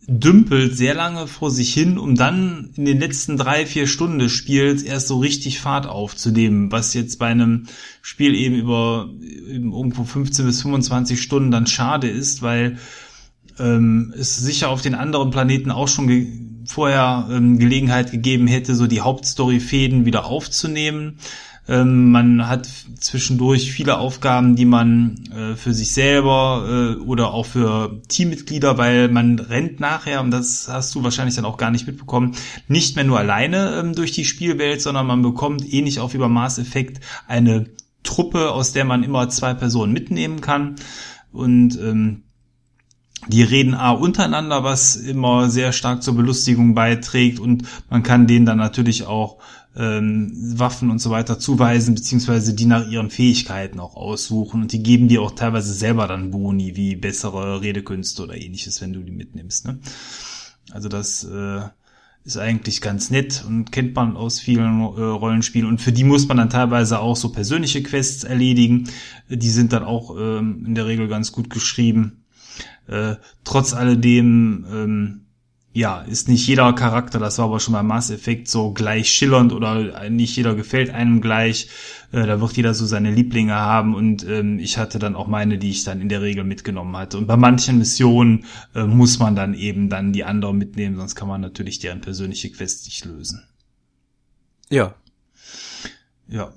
dümpelt sehr lange vor sich hin, um dann in den letzten drei, vier Stunden des Spiels erst so richtig Fahrt aufzunehmen, was jetzt bei einem Spiel eben über eben irgendwo 15 bis 25 Stunden dann schade ist, weil ähm, es sicher auf den anderen Planeten auch schon ge vorher ähm, Gelegenheit gegeben hätte, so die Hauptstory-Fäden wieder aufzunehmen. Ähm, man hat zwischendurch viele Aufgaben, die man äh, für sich selber äh, oder auch für Teammitglieder, weil man rennt nachher, und das hast du wahrscheinlich dann auch gar nicht mitbekommen, nicht mehr nur alleine ähm, durch die Spielwelt, sondern man bekommt ähnlich auch wie beim Mass Effect eine Truppe, aus der man immer zwei Personen mitnehmen kann. Und ähm, die reden A untereinander, was immer sehr stark zur Belustigung beiträgt und man kann denen dann natürlich auch ähm, Waffen und so weiter zuweisen, beziehungsweise die nach ihren Fähigkeiten auch aussuchen und die geben dir auch teilweise selber dann Boni, wie bessere Redekünste oder ähnliches, wenn du die mitnimmst. Ne? Also das äh, ist eigentlich ganz nett und kennt man aus vielen äh, Rollenspielen und für die muss man dann teilweise auch so persönliche Quests erledigen. Die sind dann auch ähm, in der Regel ganz gut geschrieben. Äh, trotz alledem ähm, ja, ist nicht jeder Charakter, das war aber schon beim Mass Effect so gleich schillernd oder nicht jeder gefällt einem gleich. Äh, da wird jeder so seine Lieblinge haben und ähm, ich hatte dann auch meine, die ich dann in der Regel mitgenommen hatte. Und bei manchen Missionen äh, muss man dann eben dann die anderen mitnehmen, sonst kann man natürlich deren persönliche Quest nicht lösen. Ja. Ja.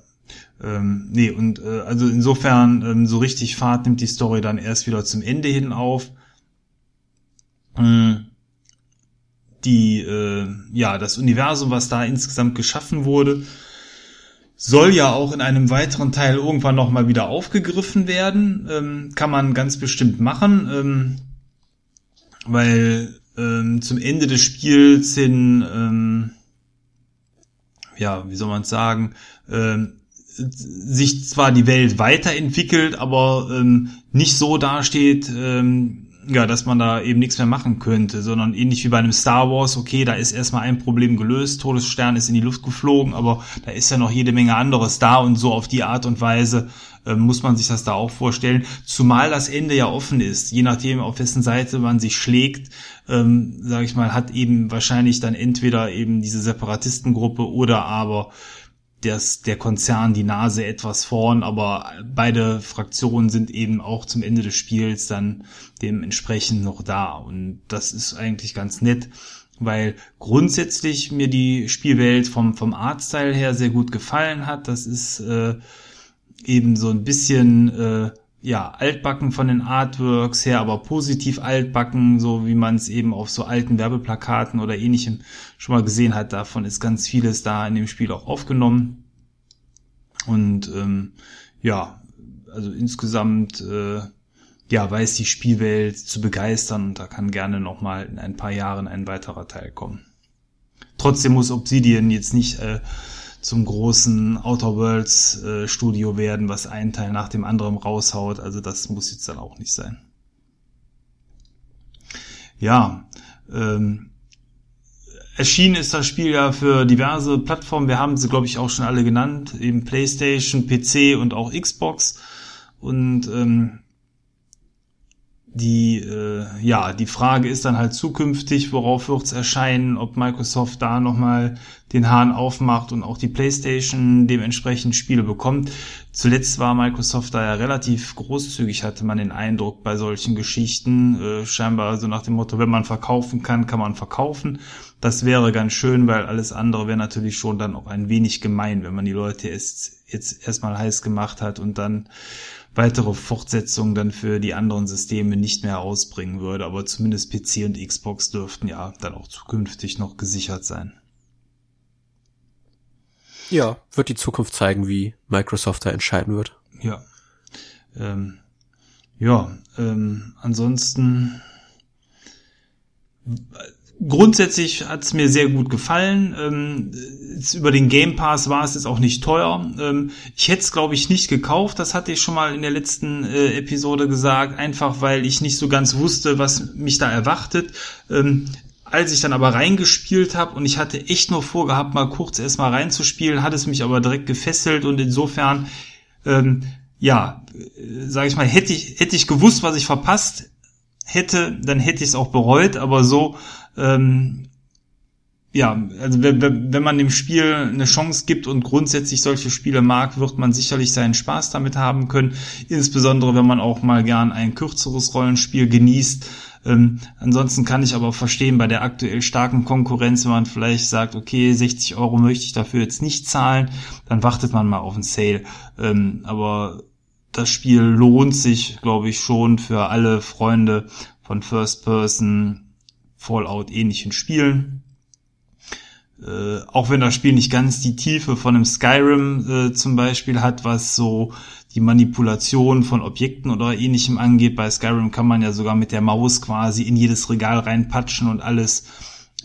Ähm, nee, und äh, also insofern ähm, so richtig Fahrt nimmt die Story dann erst wieder zum Ende hin auf. Ähm, die, äh, ja, das Universum, was da insgesamt geschaffen wurde, soll ja auch in einem weiteren Teil irgendwann nochmal wieder aufgegriffen werden. Ähm, kann man ganz bestimmt machen, ähm, weil ähm, zum Ende des Spiels hin, ähm, ja, wie soll man sagen, ähm, sich zwar die Welt weiterentwickelt, aber ähm, nicht so dasteht, ähm, ja, dass man da eben nichts mehr machen könnte, sondern ähnlich wie bei einem Star Wars, okay, da ist erstmal ein Problem gelöst, Todesstern ist in die Luft geflogen, aber da ist ja noch jede Menge anderes da und so auf die Art und Weise äh, muss man sich das da auch vorstellen, zumal das Ende ja offen ist, je nachdem auf wessen Seite man sich schlägt, ähm, sage ich mal, hat eben wahrscheinlich dann entweder eben diese Separatistengruppe oder aber das, der Konzern die Nase etwas vorn, aber beide Fraktionen sind eben auch zum Ende des Spiels dann dementsprechend noch da. Und das ist eigentlich ganz nett, weil grundsätzlich mir die Spielwelt vom, vom Artstyle her sehr gut gefallen hat. Das ist äh, eben so ein bisschen äh, ja, altbacken von den Artworks her, aber positiv altbacken, so wie man es eben auf so alten Werbeplakaten oder ähnlichem schon mal gesehen hat. Davon ist ganz vieles da in dem Spiel auch aufgenommen. Und ähm, ja, also insgesamt äh, ja, weiß die Spielwelt zu begeistern und da kann gerne noch mal in ein paar Jahren ein weiterer Teil kommen. Trotzdem muss Obsidian jetzt nicht äh, zum großen Outer Worlds äh, Studio werden, was einen Teil nach dem anderen raushaut. Also das muss jetzt dann auch nicht sein. Ja, ähm, erschienen ist das Spiel ja für diverse Plattformen. Wir haben sie, glaube ich, auch schon alle genannt. Eben PlayStation, PC und auch Xbox. Und ähm, die, äh, ja, die Frage ist dann halt zukünftig, worauf wird's erscheinen, ob Microsoft da nochmal den Hahn aufmacht und auch die PlayStation dementsprechend Spiele bekommt. Zuletzt war Microsoft da ja relativ großzügig, hatte man den Eindruck bei solchen Geschichten. Äh, scheinbar so nach dem Motto, wenn man verkaufen kann, kann man verkaufen. Das wäre ganz schön, weil alles andere wäre natürlich schon dann auch ein wenig gemein, wenn man die Leute erst, jetzt erstmal heiß gemacht hat und dann weitere Fortsetzungen dann für die anderen Systeme nicht mehr ausbringen würde. Aber zumindest PC und Xbox dürften ja dann auch zukünftig noch gesichert sein. Ja, wird die Zukunft zeigen, wie Microsoft da entscheiden wird. Ja. Ähm, ja, ähm, ansonsten grundsätzlich hat es mir sehr gut gefallen. Ähm, über den Game Pass war es jetzt auch nicht teuer. Ähm, ich hätte es, glaube ich, nicht gekauft. Das hatte ich schon mal in der letzten äh, Episode gesagt, einfach weil ich nicht so ganz wusste, was mich da erwartet. Ähm, als ich dann aber reingespielt habe und ich hatte echt nur vorgehabt, mal kurz erstmal reinzuspielen, hat es mich aber direkt gefesselt und insofern, ähm, ja, äh, sage ich mal, hätte ich, hätte ich gewusst, was ich verpasst hätte, dann hätte ich es auch bereut, aber so ähm, ja, also wenn, man dem Spiel eine Chance gibt und grundsätzlich solche Spiele mag, wird man sicherlich seinen Spaß damit haben können. Insbesondere wenn man auch mal gern ein kürzeres Rollenspiel genießt. Ähm, ansonsten kann ich aber verstehen, bei der aktuell starken Konkurrenz, wenn man vielleicht sagt, okay, 60 Euro möchte ich dafür jetzt nicht zahlen, dann wartet man mal auf einen Sale. Ähm, aber das Spiel lohnt sich, glaube ich, schon für alle Freunde von First Person Fallout ähnlichen Spielen. Äh, auch wenn das Spiel nicht ganz die Tiefe von einem Skyrim äh, zum Beispiel hat, was so die Manipulation von Objekten oder ähnlichem angeht. Bei Skyrim kann man ja sogar mit der Maus quasi in jedes Regal reinpatschen und alles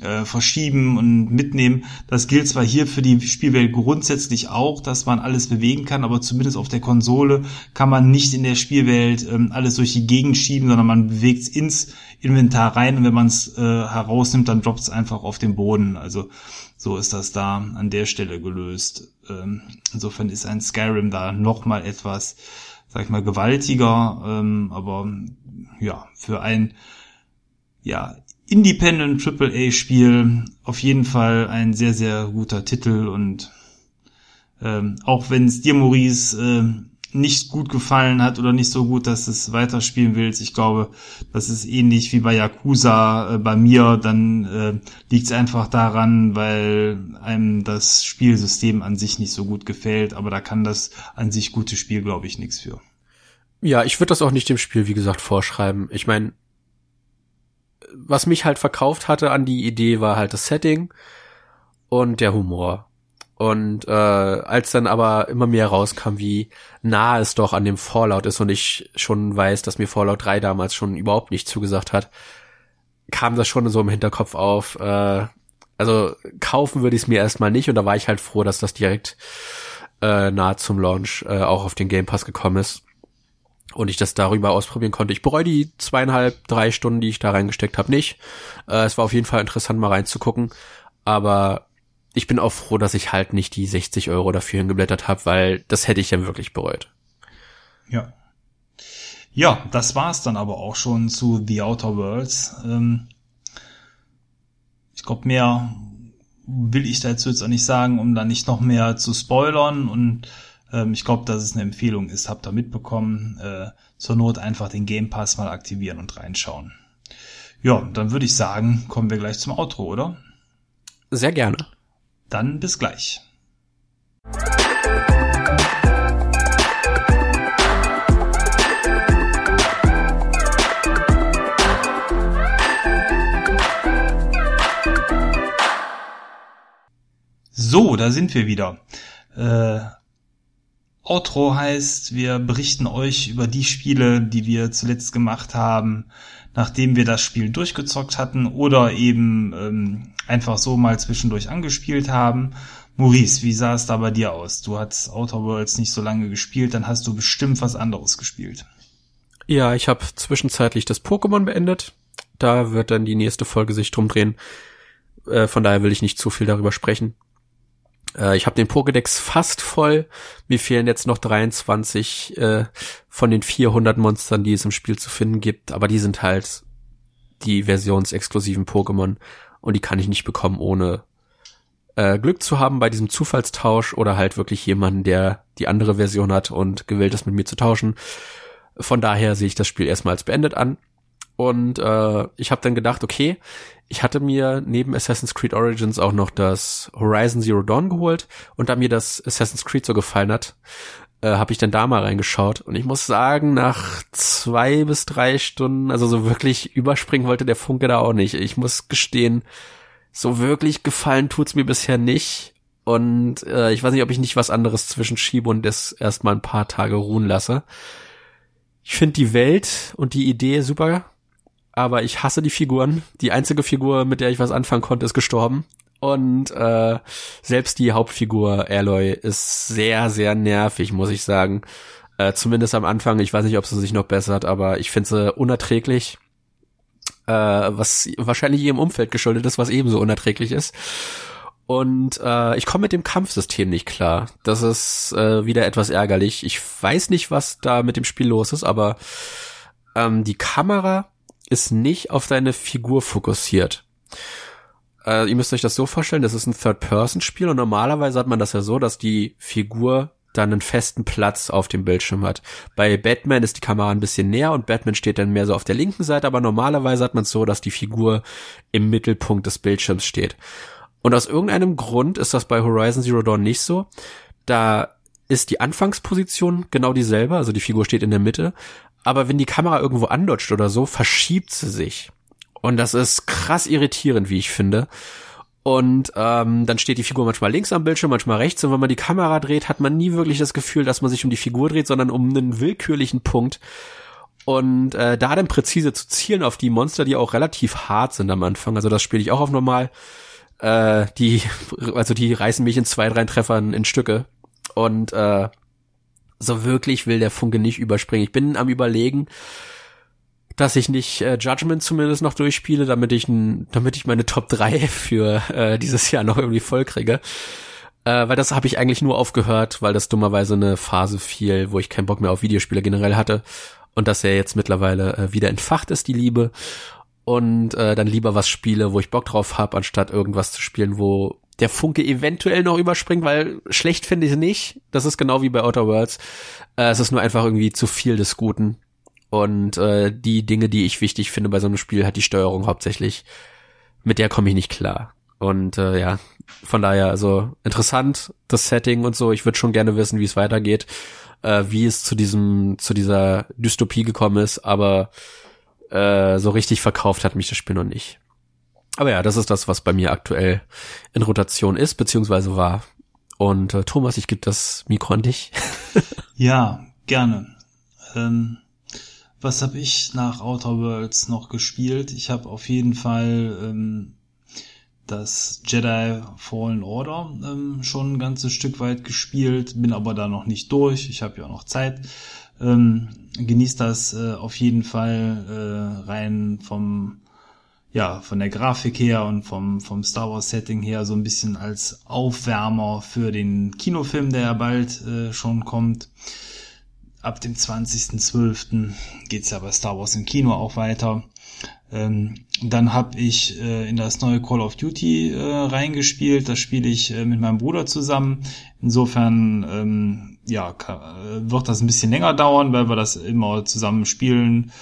äh, verschieben und mitnehmen. Das gilt zwar hier für die Spielwelt grundsätzlich auch, dass man alles bewegen kann, aber zumindest auf der Konsole kann man nicht in der Spielwelt ähm, alles durch die Gegend schieben, sondern man bewegt es ins Inventar rein und wenn man es äh, herausnimmt, dann droppt es einfach auf den Boden. Also so ist das da an der Stelle gelöst. Ähm, insofern ist ein Skyrim da nochmal etwas, sag ich mal, gewaltiger, ähm, aber ja, für ein ja, Independent AAA Spiel auf jeden Fall ein sehr, sehr guter Titel und ähm, auch wenn es dir, Maurice, äh, nicht gut gefallen hat oder nicht so gut, dass es weiterspielen willst. Ich glaube, das ist ähnlich wie bei Yakuza äh, bei mir. Dann äh, liegt es einfach daran, weil einem das Spielsystem an sich nicht so gut gefällt. Aber da kann das an sich gute Spiel, glaube ich, nichts für. Ja, ich würde das auch nicht dem Spiel, wie gesagt, vorschreiben. Ich meine, was mich halt verkauft hatte an die Idee, war halt das Setting und der Humor. Und äh, als dann aber immer mehr rauskam, wie nah es doch an dem Fallout ist und ich schon weiß, dass mir Fallout 3 damals schon überhaupt nicht zugesagt hat, kam das schon so im Hinterkopf auf. Äh, also kaufen würde ich es mir erstmal nicht und da war ich halt froh, dass das direkt äh, nahe zum Launch äh, auch auf den Game Pass gekommen ist und ich das darüber ausprobieren konnte. Ich bereue die zweieinhalb, drei Stunden, die ich da reingesteckt habe, nicht. Äh, es war auf jeden Fall interessant, mal reinzugucken. Aber ich bin auch froh, dass ich halt nicht die 60 Euro dafür hingeblättert habe, weil das hätte ich ja wirklich bereut. Ja. Ja, das war's dann aber auch schon zu The Outer Worlds. Ähm, ich glaube, mehr will ich dazu jetzt auch nicht sagen, um da nicht noch mehr zu spoilern und ähm, ich glaube, dass es eine Empfehlung ist, habt ihr mitbekommen. Äh, zur Not einfach den Game Pass mal aktivieren und reinschauen. Ja, dann würde ich sagen, kommen wir gleich zum Outro, oder? Sehr gerne. Dann bis gleich. So, da sind wir wieder. Äh, Outro heißt, wir berichten euch über die Spiele, die wir zuletzt gemacht haben, nachdem wir das Spiel durchgezockt hatten oder eben ähm, einfach so mal zwischendurch angespielt haben. Maurice, wie sah es da bei dir aus? Du hast Outer Worlds nicht so lange gespielt, dann hast du bestimmt was anderes gespielt. Ja, ich habe zwischenzeitlich das Pokémon beendet. Da wird dann die nächste Folge sich drum drehen. Äh, von daher will ich nicht zu viel darüber sprechen. Äh, ich habe den Pokédex fast voll. Mir fehlen jetzt noch 23 äh, von den 400 Monstern, die es im Spiel zu finden gibt. Aber die sind halt die versionsexklusiven Pokémon und die kann ich nicht bekommen, ohne äh, Glück zu haben bei diesem Zufallstausch oder halt wirklich jemanden, der die andere Version hat und gewillt ist, mit mir zu tauschen. Von daher sehe ich das Spiel erstmal als beendet an. Und äh, ich habe dann gedacht, okay, ich hatte mir neben Assassin's Creed Origins auch noch das Horizon Zero Dawn geholt und da mir das Assassin's Creed so gefallen hat, äh, habe ich dann da mal reingeschaut und ich muss sagen, nach zwei bis drei Stunden, also so wirklich überspringen wollte der Funke da auch nicht. Ich muss gestehen, so wirklich gefallen tut's mir bisher nicht und äh, ich weiß nicht, ob ich nicht was anderes zwischen schiebe und das erstmal ein paar Tage ruhen lasse. Ich finde die Welt und die Idee super aber ich hasse die Figuren. Die einzige Figur, mit der ich was anfangen konnte, ist gestorben. Und äh, selbst die Hauptfigur Aloy ist sehr, sehr nervig, muss ich sagen. Äh, zumindest am Anfang. Ich weiß nicht, ob sie sich noch bessert, aber ich finde sie unerträglich. Äh, was wahrscheinlich ihrem Umfeld geschuldet ist, was ebenso unerträglich ist. Und äh, ich komme mit dem Kampfsystem nicht klar. Das ist äh, wieder etwas ärgerlich. Ich weiß nicht, was da mit dem Spiel los ist, aber ähm, die Kamera ist nicht auf deine Figur fokussiert. Äh, ihr müsst euch das so vorstellen, das ist ein Third-Person-Spiel und normalerweise hat man das ja so, dass die Figur dann einen festen Platz auf dem Bildschirm hat. Bei Batman ist die Kamera ein bisschen näher und Batman steht dann mehr so auf der linken Seite, aber normalerweise hat man es so, dass die Figur im Mittelpunkt des Bildschirms steht. Und aus irgendeinem Grund ist das bei Horizon Zero Dawn nicht so. Da ist die Anfangsposition genau dieselbe, also die Figur steht in der Mitte, aber wenn die Kamera irgendwo andeutscht oder so, verschiebt sie sich. Und das ist krass irritierend, wie ich finde. Und ähm, dann steht die Figur manchmal links am Bildschirm, manchmal rechts. Und wenn man die Kamera dreht, hat man nie wirklich das Gefühl, dass man sich um die Figur dreht, sondern um einen willkürlichen Punkt. Und äh, da dann präzise zu zielen auf die Monster, die auch relativ hart sind am Anfang. Also das spiele ich auch auf normal. Äh, die, also die reißen mich in zwei, drei Treffern in Stücke. Und äh, so wirklich will der Funke nicht überspringen. Ich bin am überlegen, dass ich nicht äh, Judgment zumindest noch durchspiele, damit ich damit ich meine Top 3 [LAUGHS] für äh, dieses Jahr noch irgendwie voll kriege. Äh, weil das habe ich eigentlich nur aufgehört, weil das dummerweise eine Phase fiel, wo ich keinen Bock mehr auf Videospiele generell hatte und dass er jetzt mittlerweile äh, wieder entfacht ist, die Liebe und äh, dann lieber was spiele, wo ich Bock drauf habe, anstatt irgendwas zu spielen, wo der Funke eventuell noch überspringt, weil schlecht finde ich es nicht. Das ist genau wie bei Outer Worlds. Äh, es ist nur einfach irgendwie zu viel des Guten. Und äh, die Dinge, die ich wichtig finde bei so einem Spiel, hat die Steuerung hauptsächlich. Mit der komme ich nicht klar. Und äh, ja, von daher, also interessant, das Setting und so. Ich würde schon gerne wissen, wie es weitergeht, äh, wie es zu diesem, zu dieser Dystopie gekommen ist, aber äh, so richtig verkauft hat mich das Spiel noch nicht. Aber ja, das ist das, was bei mir aktuell in Rotation ist, beziehungsweise war. Und äh, Thomas, ich gebe das Mikro an dich. [LAUGHS] ja, gerne. Ähm, was habe ich nach Outer Worlds noch gespielt? Ich habe auf jeden Fall ähm, das Jedi Fallen Order ähm, schon ein ganzes Stück weit gespielt, bin aber da noch nicht durch. Ich habe ja noch Zeit. Ähm, genießt das äh, auf jeden Fall äh, rein vom ja, von der Grafik her und vom, vom Star Wars Setting her so ein bisschen als Aufwärmer für den Kinofilm, der ja bald äh, schon kommt. Ab dem 20.12. geht's ja bei Star Wars im Kino auch weiter. Ähm, dann habe ich äh, in das neue Call of Duty äh, reingespielt. Das spiele ich äh, mit meinem Bruder zusammen. Insofern ähm, ja, kann, äh, wird das ein bisschen länger dauern, weil wir das immer zusammen spielen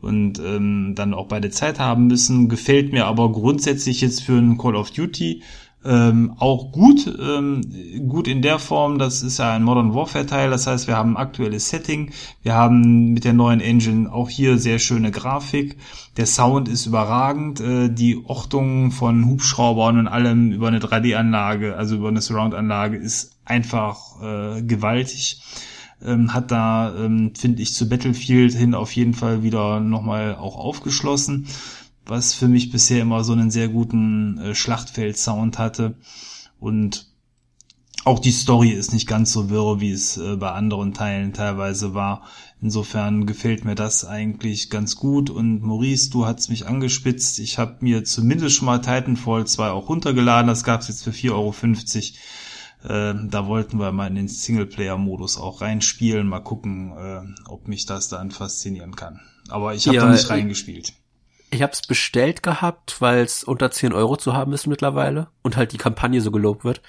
und ähm, dann auch beide Zeit haben müssen. Gefällt mir aber grundsätzlich jetzt für ein Call of Duty ähm, auch gut, ähm, gut in der Form, das ist ja ein Modern Warfare Teil, das heißt, wir haben ein aktuelles Setting, wir haben mit der neuen Engine auch hier sehr schöne Grafik, der Sound ist überragend, äh, die Ortung von Hubschraubern und allem über eine 3D-Anlage, also über eine Surround-Anlage ist einfach äh, gewaltig ähm, hat da, ähm, finde ich, zu Battlefield hin auf jeden Fall wieder nochmal auch aufgeschlossen, was für mich bisher immer so einen sehr guten äh, Schlachtfeld-Sound hatte. Und auch die Story ist nicht ganz so wirr, wie es äh, bei anderen Teilen teilweise war. Insofern gefällt mir das eigentlich ganz gut. Und Maurice, du hast mich angespitzt. Ich habe mir zumindest schon mal Titanfall 2 auch runtergeladen. Das gab es jetzt für 4,50 Euro. Äh, da wollten wir mal in den Singleplayer-Modus auch reinspielen, mal gucken, äh, ob mich das dann faszinieren kann. Aber ich habe ja, noch nicht reingespielt. Ich habe es bestellt gehabt, weil es unter 10 Euro zu haben ist mittlerweile und halt die Kampagne so gelobt wird.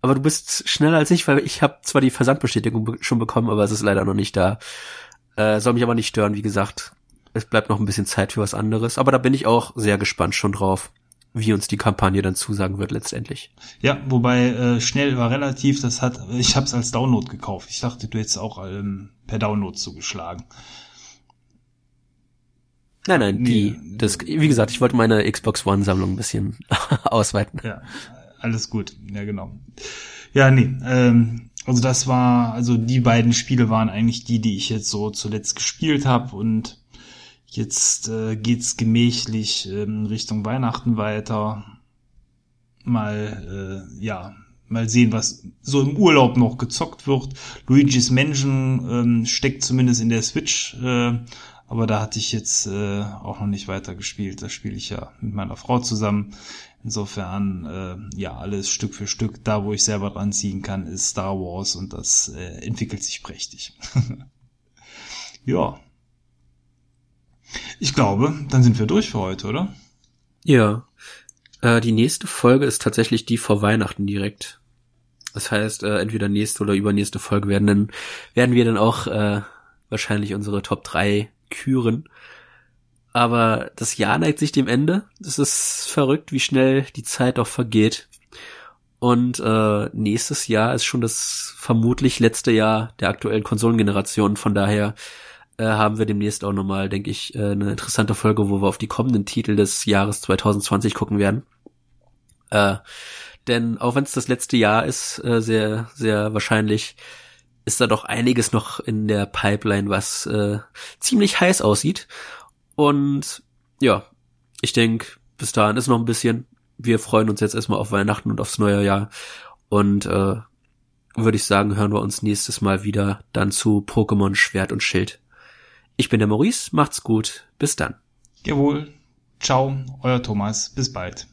Aber du bist schneller als ich, weil ich habe zwar die Versandbestätigung schon bekommen, aber es ist leider noch nicht da. Äh, soll mich aber nicht stören, wie gesagt. Es bleibt noch ein bisschen Zeit für was anderes, aber da bin ich auch sehr gespannt schon drauf wie uns die Kampagne dann zusagen wird letztendlich. Ja, wobei äh, schnell war relativ, das hat, ich habe es als Download gekauft. Ich dachte, du hättest auch ähm, per Download zugeschlagen. Nein, nein, die, nee. das, wie gesagt, ich wollte meine Xbox One Sammlung ein bisschen [LAUGHS] ausweiten. Ja, alles gut, ja genau. Ja, nee, ähm, also das war, also die beiden Spiele waren eigentlich die, die ich jetzt so zuletzt gespielt habe und Jetzt äh, geht's gemächlich ähm, Richtung Weihnachten weiter. Mal, äh, ja, mal sehen, was so im Urlaub noch gezockt wird. Luigi's Mansion ähm, steckt zumindest in der Switch, äh, aber da hatte ich jetzt äh, auch noch nicht weiter gespielt. Das spiele ich ja mit meiner Frau zusammen. Insofern, äh, ja, alles Stück für Stück. Da, wo ich selber dran ziehen kann, ist Star Wars und das äh, entwickelt sich prächtig. [LAUGHS] ja. Ich glaube, dann sind wir durch für heute, oder? Ja. Äh, die nächste Folge ist tatsächlich die vor Weihnachten direkt. Das heißt, äh, entweder nächste oder übernächste Folge werden dann, werden wir dann auch äh, wahrscheinlich unsere Top 3 küren. Aber das Jahr neigt sich dem Ende. Es ist verrückt, wie schnell die Zeit auch vergeht. Und äh, nächstes Jahr ist schon das vermutlich letzte Jahr der aktuellen Konsolengeneration. Von daher äh, haben wir demnächst auch nochmal, denke ich, äh, eine interessante Folge, wo wir auf die kommenden Titel des Jahres 2020 gucken werden. Äh, denn auch wenn es das letzte Jahr ist, äh, sehr, sehr wahrscheinlich, ist da doch einiges noch in der Pipeline, was äh, ziemlich heiß aussieht. Und ja, ich denke, bis dahin ist noch ein bisschen. Wir freuen uns jetzt erstmal auf Weihnachten und aufs neue Jahr. Und äh, würde ich sagen, hören wir uns nächstes Mal wieder dann zu Pokémon Schwert und Schild. Ich bin der Maurice, macht's gut, bis dann. Jawohl. Ciao, euer Thomas, bis bald.